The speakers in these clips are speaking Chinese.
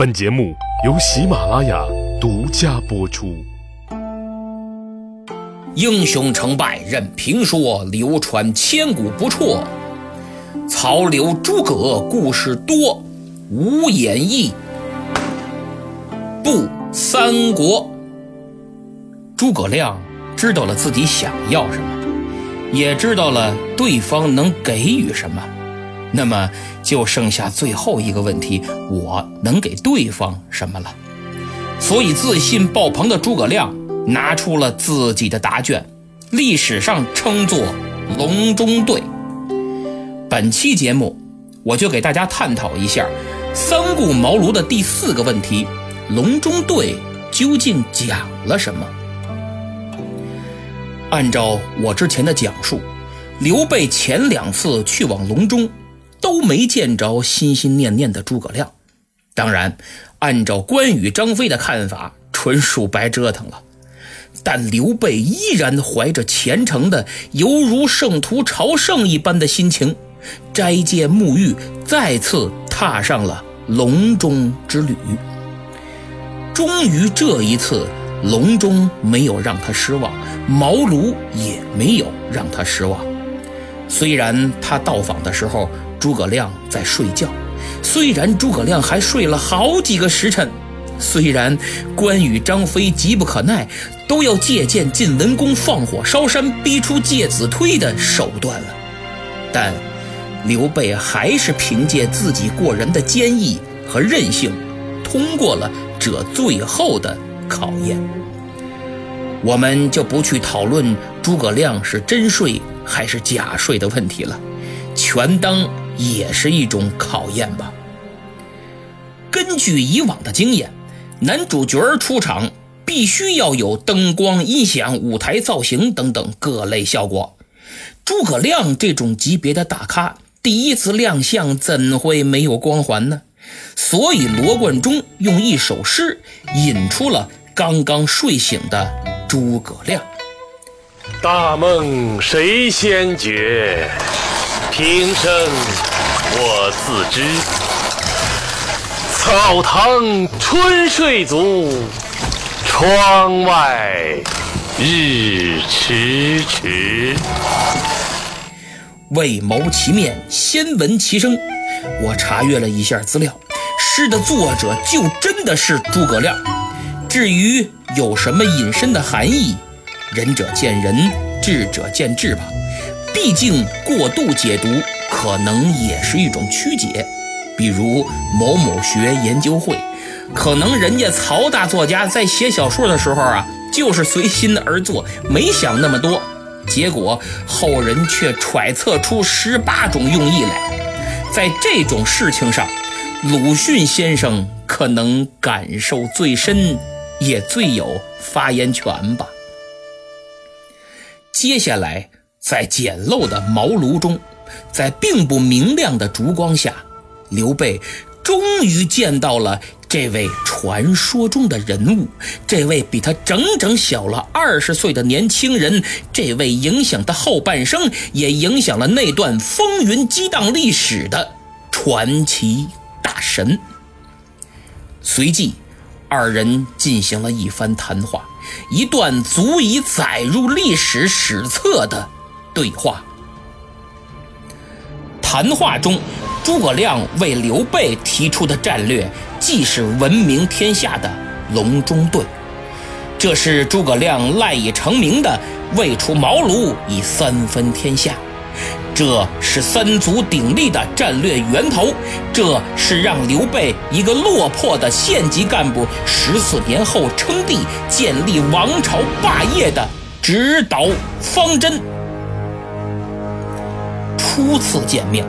本节目由喜马拉雅独家播出。英雄成败任评说，流传千古不辍。曹刘诸葛故事多，无演义不三国。诸葛亮知道了自己想要什么，也知道了对方能给予什么。那么就剩下最后一个问题：我能给对方什么了？所以自信爆棚的诸葛亮拿出了自己的答卷，历史上称作“隆中对”。本期节目，我就给大家探讨一下三顾茅庐的第四个问题：隆中对究竟讲了什么？按照我之前的讲述，刘备前两次去往隆中。都没见着心心念念的诸葛亮，当然，按照关羽、张飞的看法，纯属白折腾了。但刘备依然怀着虔诚的，犹如圣徒朝圣一般的心情，斋戒沐浴，再次踏上了隆中之旅。终于这一次，隆中没有让他失望，茅庐也没有让他失望。虽然他到访的时候，诸葛亮在睡觉，虽然诸葛亮还睡了好几个时辰，虽然关羽、张飞急不可耐，都要借鉴晋文公放火烧山、逼出介子推的手段了，但刘备还是凭借自己过人的坚毅和韧性，通过了这最后的考验。我们就不去讨论诸葛亮是真睡还是假睡的问题了，全当。也是一种考验吧。根据以往的经验，男主角出场必须要有灯光、音响、舞台造型等等各类效果。诸葛亮这种级别的大咖，第一次亮相怎会没有光环呢？所以罗贯中用一首诗引出了刚刚睡醒的诸葛亮：“大梦谁先觉？平生。”我自知，草堂春睡足，窗外日迟迟。为谋其面，先闻其声。我查阅了一下资料，诗的作者就真的是诸葛亮。至于有什么隐身的含义，仁者见仁，智者见智吧。毕竟过度解读。可能也是一种曲解，比如某某学研究会，可能人家曹大作家在写小说的时候啊，就是随心而作，没想那么多，结果后人却揣测出十八种用意来。在这种事情上，鲁迅先生可能感受最深，也最有发言权吧。接下来，在简陋的茅庐中。在并不明亮的烛光下，刘备终于见到了这位传说中的人物，这位比他整整小了二十岁的年轻人，这位影响他后半生，也影响了那段风云激荡历史的传奇大神。随即，二人进行了一番谈话，一段足以载入历史史册的对话。谈话中，诸葛亮为刘备提出的战略，既是闻名天下的隆中对，这是诸葛亮赖以成名的未出茅庐已三分天下，这是三足鼎立的战略源头，这是让刘备一个落魄的县级干部十四年后称帝、建立王朝霸业的指导方针。初次见面，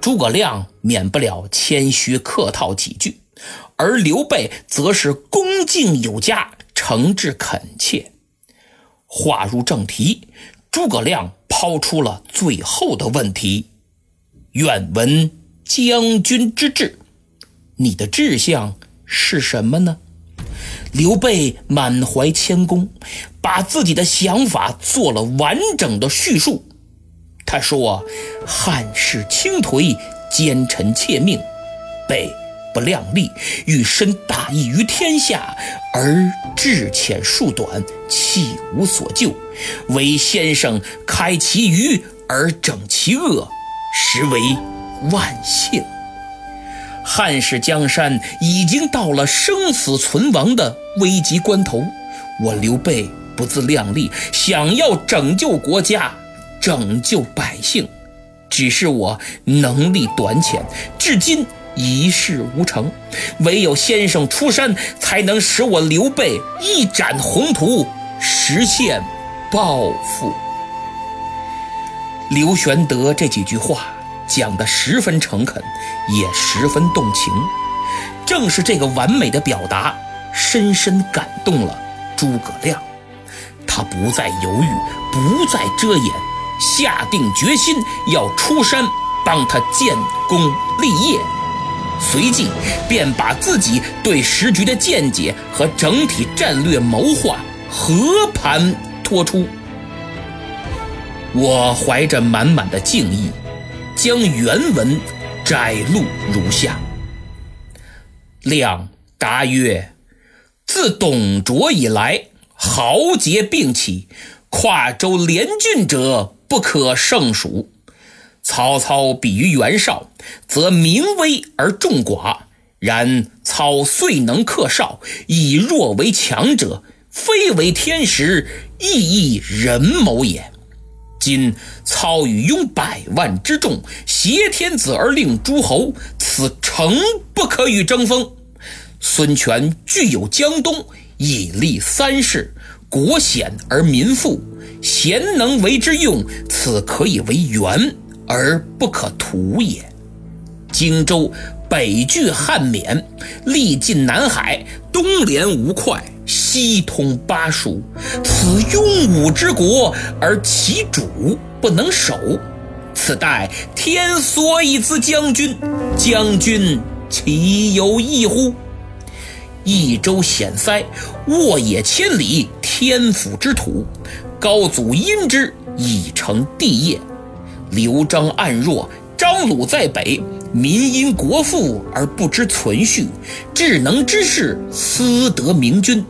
诸葛亮免不了谦虚客套几句，而刘备则是恭敬有加，诚挚恳切。话入正题，诸葛亮抛出了最后的问题：“愿闻将军之志，你的志向是什么呢？”刘备满怀谦恭，把自己的想法做了完整的叙述。他说：“汉室倾颓，奸臣窃命，被不量力，欲伸大义于天下，而志浅术短，弃无所救。唯先生开其愚而整其恶，实为万幸。汉室江山已经到了生死存亡的危急关头，我刘备不自量力，想要拯救国家，拯救百姓，只是我能力短浅，至今一事无成。唯有先生出山，才能使我刘备一展宏图，实现抱负。刘玄德这几句话。讲得十分诚恳，也十分动情。正是这个完美的表达，深深感动了诸葛亮。他不再犹豫，不再遮掩，下定决心要出山帮他建功立业。随即便把自己对时局的见解和整体战略谋划和盘托出。我怀着满满的敬意。将原文摘录如下：亮答曰：“自董卓以来，豪杰并起，跨州连郡者不可胜数。曹操比于袁绍，则民威而众寡；然操遂能克绍，以弱为强者，非为天时，亦亦人谋也。”今操与拥百万之众，挟天子而令诸侯，此诚不可与争锋。孙权具有江东，以立三世，国险而民富，贤能为之用，此可以为援而不可图也。荆州北据汉沔，历尽南海，东连吴会。西通巴蜀，此庸武之国，而其主不能守，此待天所以资将军，将军岂有异乎？益州险塞，沃野千里，天府之土，高祖因之，以成帝业。刘璋暗弱，张鲁在北。民因国富而不知存续，智能之士私得明君。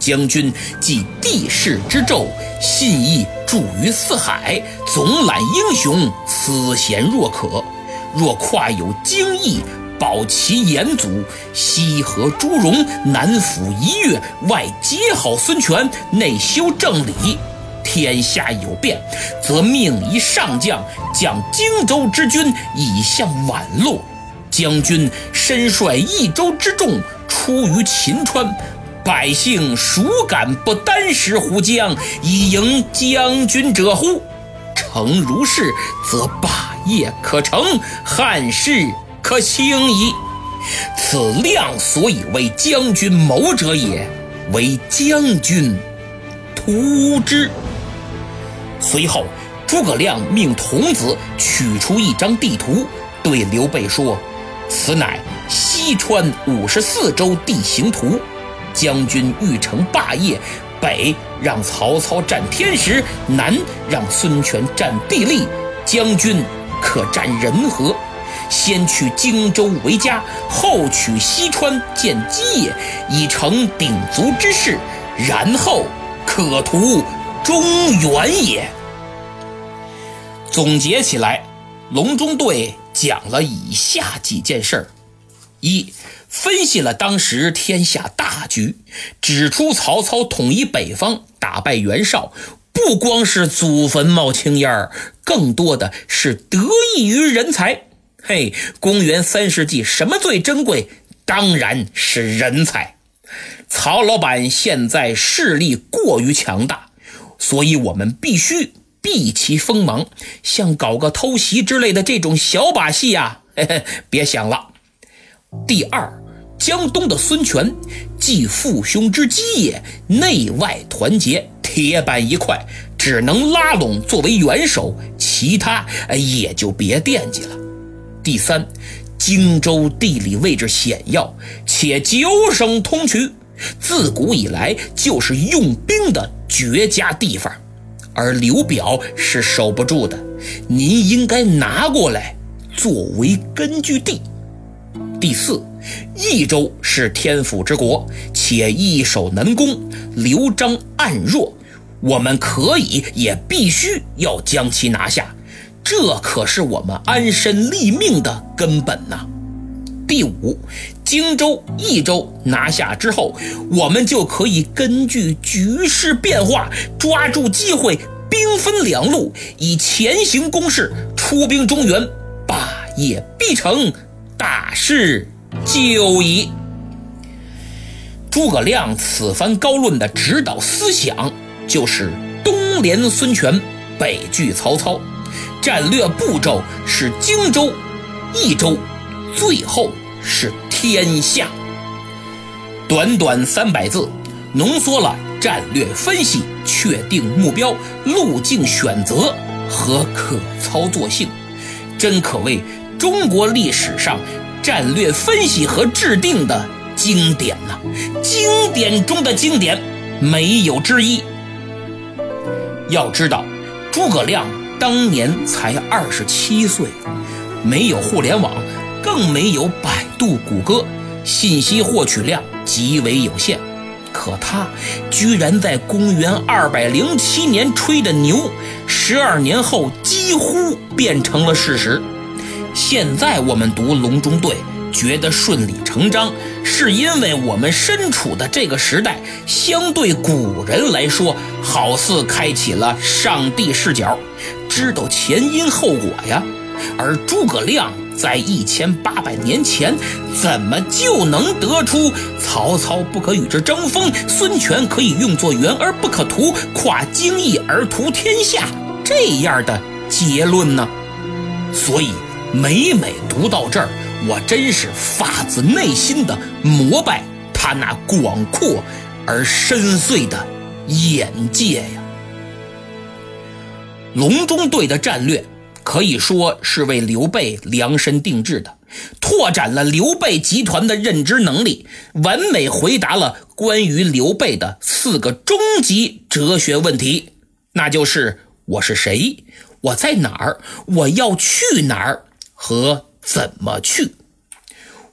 将军即帝室之胄，信义著于四海，总揽英雄，思贤若渴。若跨有荆益，保其延祖，西河朱荣，南抚夷越，外结好孙权，内修正理。天下有变，则命一上将将荆州之军以向宛洛。将军身率益州之众出于秦川，百姓孰敢不单食胡浆以迎将军者乎？诚如是，则霸业可成，汉室可兴矣。此亮所以为将军谋者也，为将军图之。随后，诸葛亮命童子取出一张地图，对刘备说：“此乃西川五十四州地形图。将军欲成霸业，北让曹操占天时，南让孙权占地利。将军可占人和，先取荆州为家，后取西川建基业，以成鼎足之势，然后可图。”中原也。总结起来，隆中对讲了以下几件事儿：一、分析了当时天下大局，指出曹操统一北方，打败袁绍，不光是祖坟冒青烟儿，更多的是得益于人才。嘿，公元三世纪，什么最珍贵？当然是人才。曹老板现在势力过于强大。所以，我们必须避其锋芒，像搞个偷袭之类的这种小把戏呀，嘿嘿，别想了。第二，江东的孙权既父兄之基业，内外团结，铁板一块，只能拉拢作为元首，其他也就别惦记了。第三，荆州地理位置险要，且九省通衢。自古以来就是用兵的绝佳地方，而刘表是守不住的。您应该拿过来作为根据地。第四，益州是天府之国，且易守难攻，刘璋暗弱，我们可以也必须要将其拿下，这可是我们安身立命的根本呐。第五，荆州、益州拿下之后，我们就可以根据局势变化，抓住机会，兵分两路，以前行攻势，出兵中原，霸业必成，大事就矣。诸葛亮此番高论的指导思想，就是东连孙权，北拒曹操，战略步骤是荆州、益州，最后。是天下。短短三百字，浓缩了战略分析、确定目标、路径选择和可操作性，真可谓中国历史上战略分析和制定的经典呐！经典中的经典，没有之一。要知道，诸葛亮当年才二十七岁，没有互联网。更没有百度、谷歌，信息获取量极为有限。可他居然在公元二百零七年吹的牛，十二年后几乎变成了事实。现在我们读《隆中对》，觉得顺理成章，是因为我们身处的这个时代，相对古人来说，好似开启了上帝视角，知道前因后果呀。而诸葛亮。在一千八百年前，怎么就能得出曹操不可与之争锋，孙权可以用作援而不可图，跨荆益而图天下这样的结论呢？所以每每读到这儿，我真是发自内心的膜拜他那广阔而深邃的眼界呀！隆中对的战略。可以说是为刘备量身定制的，拓展了刘备集团的认知能力，完美回答了关于刘备的四个终极哲学问题，那就是我是谁，我在哪儿，我要去哪儿？和怎么去。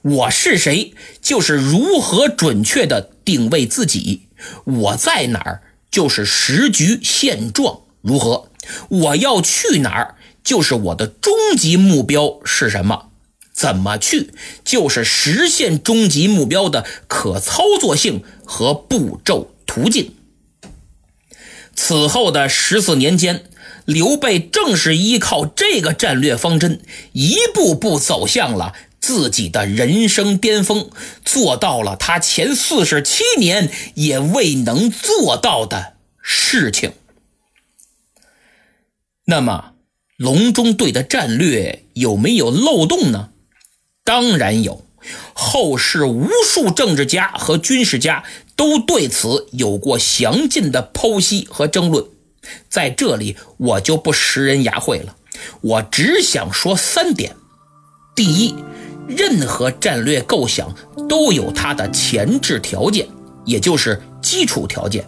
我是谁，就是如何准确的定位自己；我在哪儿，就是时局现状如何；我要去哪儿。就是我的终极目标是什么？怎么去？就是实现终极目标的可操作性和步骤途径。此后的十四年间，刘备正是依靠这个战略方针，一步步走向了自己的人生巅峰，做到了他前四十七年也未能做到的事情。那么？隆中对的战略有没有漏洞呢？当然有，后世无数政治家和军事家都对此有过详尽的剖析和争论，在这里我就不食人牙慧了，我只想说三点：第一，任何战略构想都有它的前置条件，也就是。基础条件，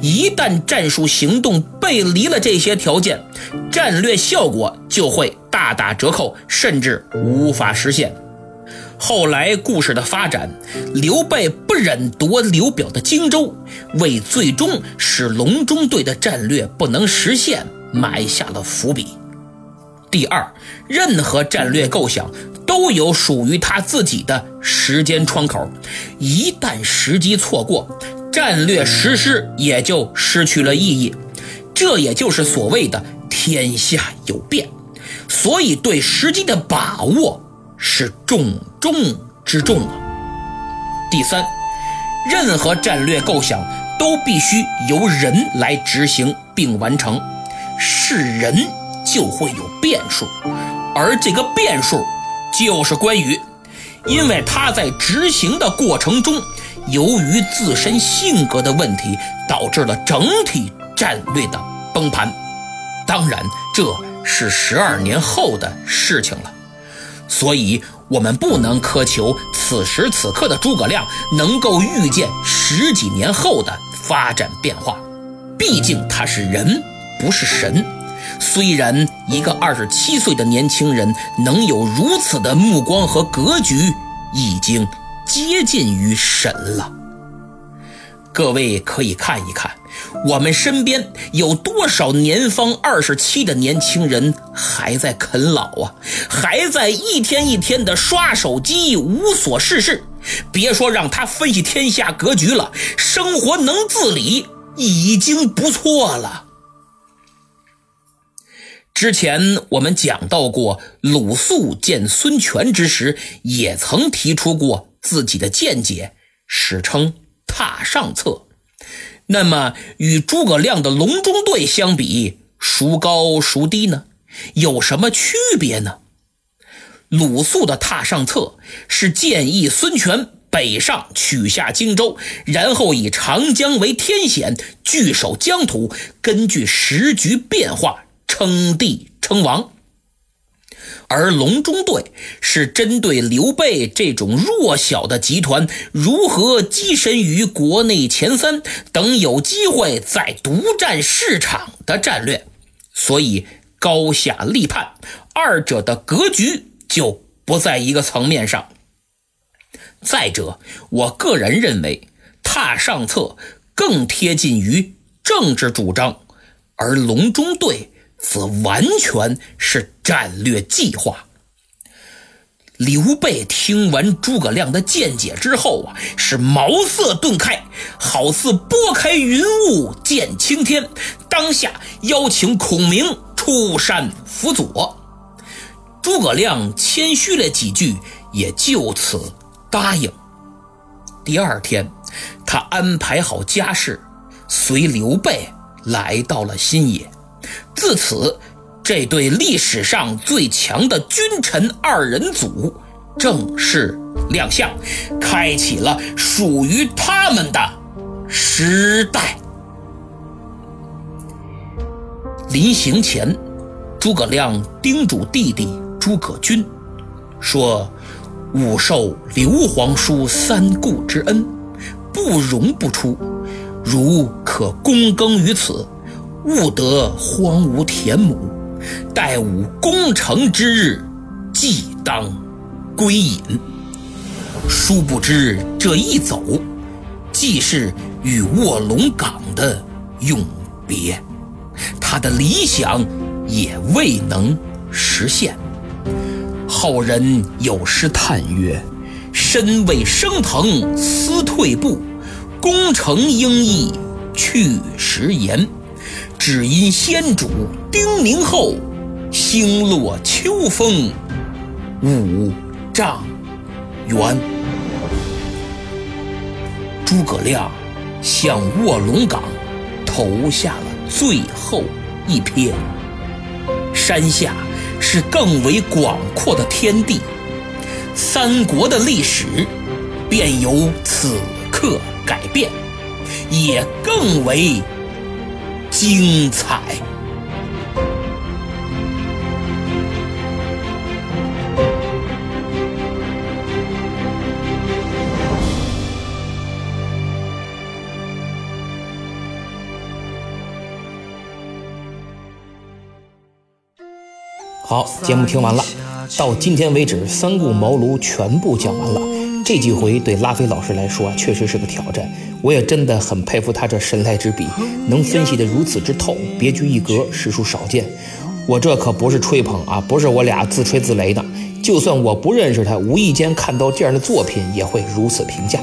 一旦战术行动背离了这些条件，战略效果就会大打折扣，甚至无法实现。后来故事的发展，刘备不忍夺刘表的荆州，为最终使隆中对的战略不能实现埋下了伏笔。第二，任何战略构想都有属于他自己的时间窗口，一旦时机错过。战略实施也就失去了意义，这也就是所谓的天下有变，所以对时机的把握是重中之重啊。第三，任何战略构想都必须由人来执行并完成，是人就会有变数，而这个变数就是关羽，因为他在执行的过程中。由于自身性格的问题，导致了整体战略的崩盘。当然，这是十二年后的事情了。所以，我们不能苛求此时此刻的诸葛亮能够预见十几年后的发展变化。毕竟他是人，不是神。虽然一个二十七岁的年轻人能有如此的目光和格局，已经接近于神了。各位可以看一看，我们身边有多少年方二十七的年轻人还在啃老啊，还在一天一天的刷手机，无所事事。别说让他分析天下格局了，生活能自理已经不错了。之前我们讲到过，鲁肃见孙权之时，也曾提出过自己的见解，史称“榻上策”。那么，与诸葛亮的隆中对相比，孰高孰低呢？有什么区别呢？鲁肃的榻上策是建议孙权北上取下荆州，然后以长江为天险，据守疆土，根据时局变化称帝称王。而隆中对是针对刘备这种弱小的集团如何跻身于国内前三等有机会再独占市场的战略，所以高下立判，二者的格局就不在一个层面上。再者，我个人认为榻上策更贴近于政治主张，而隆中对。则完全是战略计划。刘备听完诸葛亮的见解之后啊，是茅塞顿开，好似拨开云雾见青天。当下邀请孔明出山辅佐。诸葛亮谦虚了几句，也就此答应。第二天，他安排好家事，随刘备来到了新野。自此，这对历史上最强的君臣二人组正式亮相，开启了属于他们的时代。临行前，诸葛亮叮嘱弟弟诸葛均说：“吾受刘皇叔三顾之恩，不容不出，如可躬耕于此。”勿得荒芜田亩，待吾攻城之日，即当归隐。殊不知这一走，既是与卧龙岗的永别，他的理想也未能实现。后人有诗叹曰：“身未升腾思退步，功成应意去时言。”只因先主叮咛后，星落秋风五丈原。诸葛亮向卧龙岗投下了最后一瞥。山下是更为广阔的天地，三国的历史便由此刻改变，也更为。精彩。好，节目听完了，到今天为止，三顾茅庐全部讲完了。这几回对拉菲老师来说，确实是个挑战。我也真的很佩服他这神来之笔，能分析得如此之透，别具一格，实属少见。我这可不是吹捧啊，不是我俩自吹自擂的。就算我不认识他，无意间看到这样的作品，也会如此评价。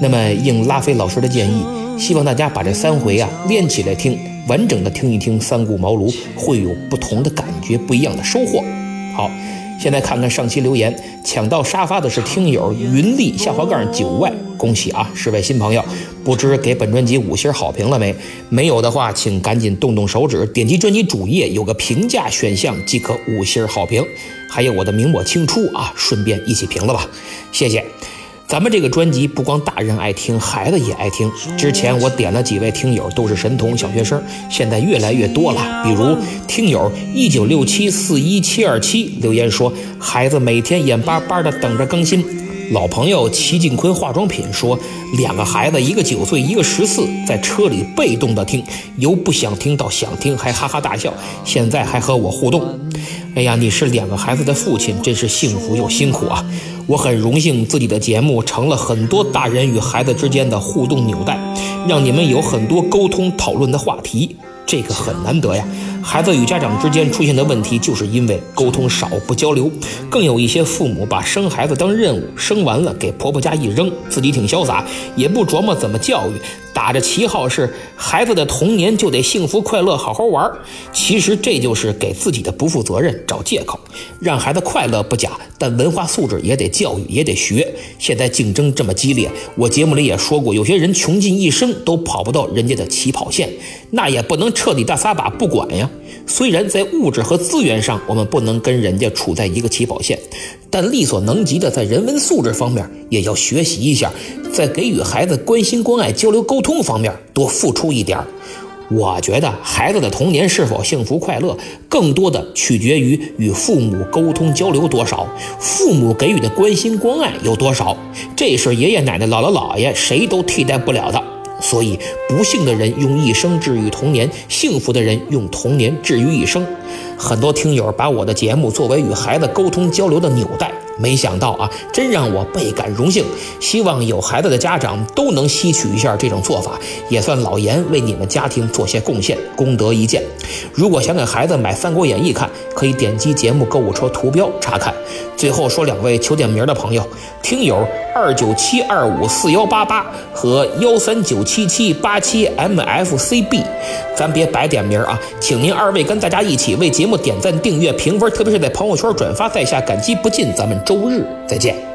那么应拉菲老师的建议，希望大家把这三回啊连起来听，完整的听一听三顾茅庐，会有不同的感觉，不一样的收获。好。现在看看上期留言，抢到沙发的是听友云丽下滑杠九外，恭喜啊，是位新朋友，不知给本专辑五星好评了没？没有的话，请赶紧动动手指，点击专辑主页有个评价选项即可五星好评。还有我的明我清初啊，顺便一起评了吧，谢谢。咱们这个专辑不光大人爱听，孩子也爱听。之前我点了几位听友，都是神童小学生，现在越来越多了。比如听友一九六七四一七二七留言说，孩子每天眼巴巴的等着更新。老朋友齐静坤化妆品说，两个孩子，一个九岁，一个十四，在车里被动的听，由不想听到想听，还哈哈大笑，现在还和我互动。哎呀，你是两个孩子的父亲，真是幸福又辛苦啊。我很荣幸自己的节目成了很多大人与孩子之间的互动纽带，让你们有很多沟通讨论的话题。这个很难得呀！孩子与家长之间出现的问题，就是因为沟通少、不交流。更有一些父母把生孩子当任务，生完了给婆婆家一扔，自己挺潇洒，也不琢磨怎么教育，打着旗号是孩子的童年就得幸福快乐、好好玩。其实这就是给自己的不负责任找借口。让孩子快乐不假，但文化素质也得教育，也得学。现在竞争这么激烈，我节目里也说过，有些人穷尽一生都跑不到人家的起跑线，那也不能。彻底大撒把不管呀！虽然在物质和资源上我们不能跟人家处在一个起跑线，但力所能及的在人文素质方面也要学习一下，在给予孩子关心、关爱、交流、沟通方面多付出一点。我觉得孩子的童年是否幸福快乐，更多的取决于与父母沟通交流多少，父母给予的关心关爱有多少，这是爷爷奶奶、姥姥姥爷谁都替代不了的。所以，不幸的人用一生治愈童年，幸福的人用童年治愈一生。很多听友把我的节目作为与孩子沟通交流的纽带。没想到啊，真让我倍感荣幸。希望有孩子的家长都能吸取一下这种做法，也算老严为你们家庭做些贡献，功德一件。如果想给孩子买《三国演义》看，可以点击节目购物车图标查看。最后说两位求点名的朋友，听友二九七二五四幺八八和幺三九七七八七 mfcb，咱别白点名啊，请您二位跟大家一起为节目点赞、订阅、评分，特别是在朋友圈转发，在下感激不尽。咱们。周日再见。